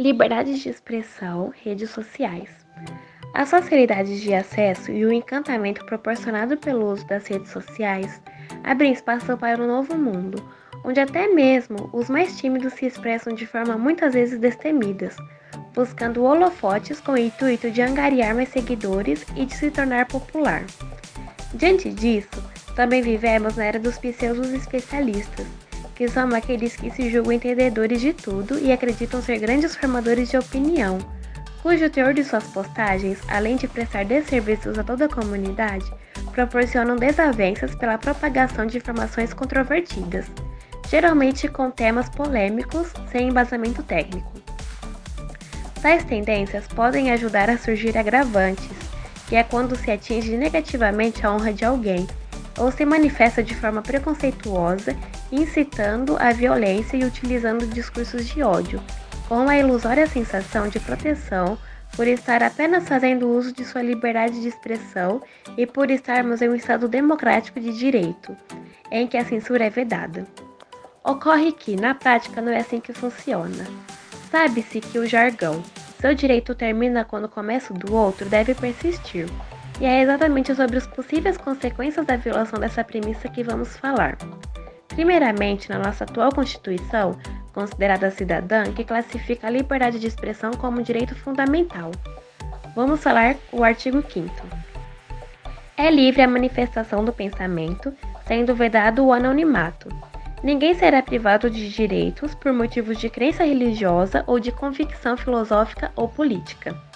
Liberdade de expressão, redes sociais. As facilidades de acesso e o encantamento proporcionado pelo uso das redes sociais abrem espaço para um novo mundo, onde até mesmo os mais tímidos se expressam de forma muitas vezes destemidas, buscando holofotes com o intuito de angariar mais seguidores e de se tornar popular. Diante disso, também vivemos na era dos pseudos especialistas, que são aqueles que se julgam entendedores de tudo e acreditam ser grandes formadores de opinião, cujo teor de suas postagens, além de prestar desserviços a toda a comunidade, proporcionam desavenças pela propagação de informações controvertidas, geralmente com temas polêmicos sem embasamento técnico. Tais tendências podem ajudar a surgir agravantes, que é quando se atinge negativamente a honra de alguém, ou se manifesta de forma preconceituosa, incitando a violência e utilizando discursos de ódio, com a ilusória sensação de proteção por estar apenas fazendo uso de sua liberdade de expressão e por estarmos em um Estado democrático de direito, em que a censura é vedada. Ocorre que, na prática, não é assim que funciona. Sabe-se que o jargão, seu direito termina quando começa o do outro, deve persistir, e é exatamente sobre as possíveis consequências da violação dessa premissa que vamos falar. Primeiramente, na nossa atual Constituição, considerada cidadã, que classifica a liberdade de expressão como direito fundamental. Vamos falar o artigo 5 É livre a manifestação do pensamento, sendo vedado o anonimato. Ninguém será privado de direitos por motivos de crença religiosa ou de convicção filosófica ou política.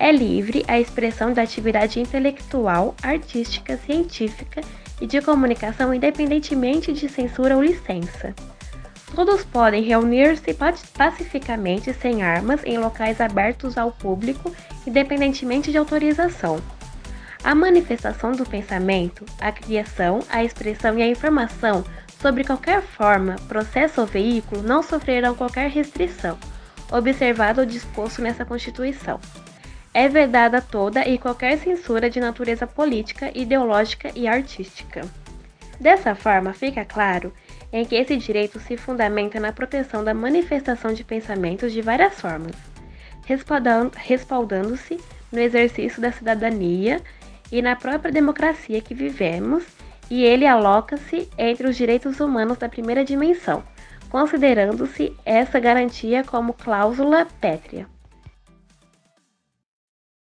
É livre a expressão da atividade intelectual, artística, científica e de comunicação independentemente de censura ou licença. Todos podem reunir-se pacificamente sem armas em locais abertos ao público, independentemente de autorização. A manifestação do pensamento, a criação, a expressão e a informação sobre qualquer forma, processo ou veículo não sofrerão qualquer restrição, observado ou disposto nessa Constituição é vedada toda e qualquer censura de natureza política, ideológica e artística. Dessa forma, fica claro em que esse direito se fundamenta na proteção da manifestação de pensamentos de várias formas, respaldando-se no exercício da cidadania e na própria democracia que vivemos, e ele aloca-se entre os direitos humanos da primeira dimensão, considerando-se essa garantia como cláusula pétrea.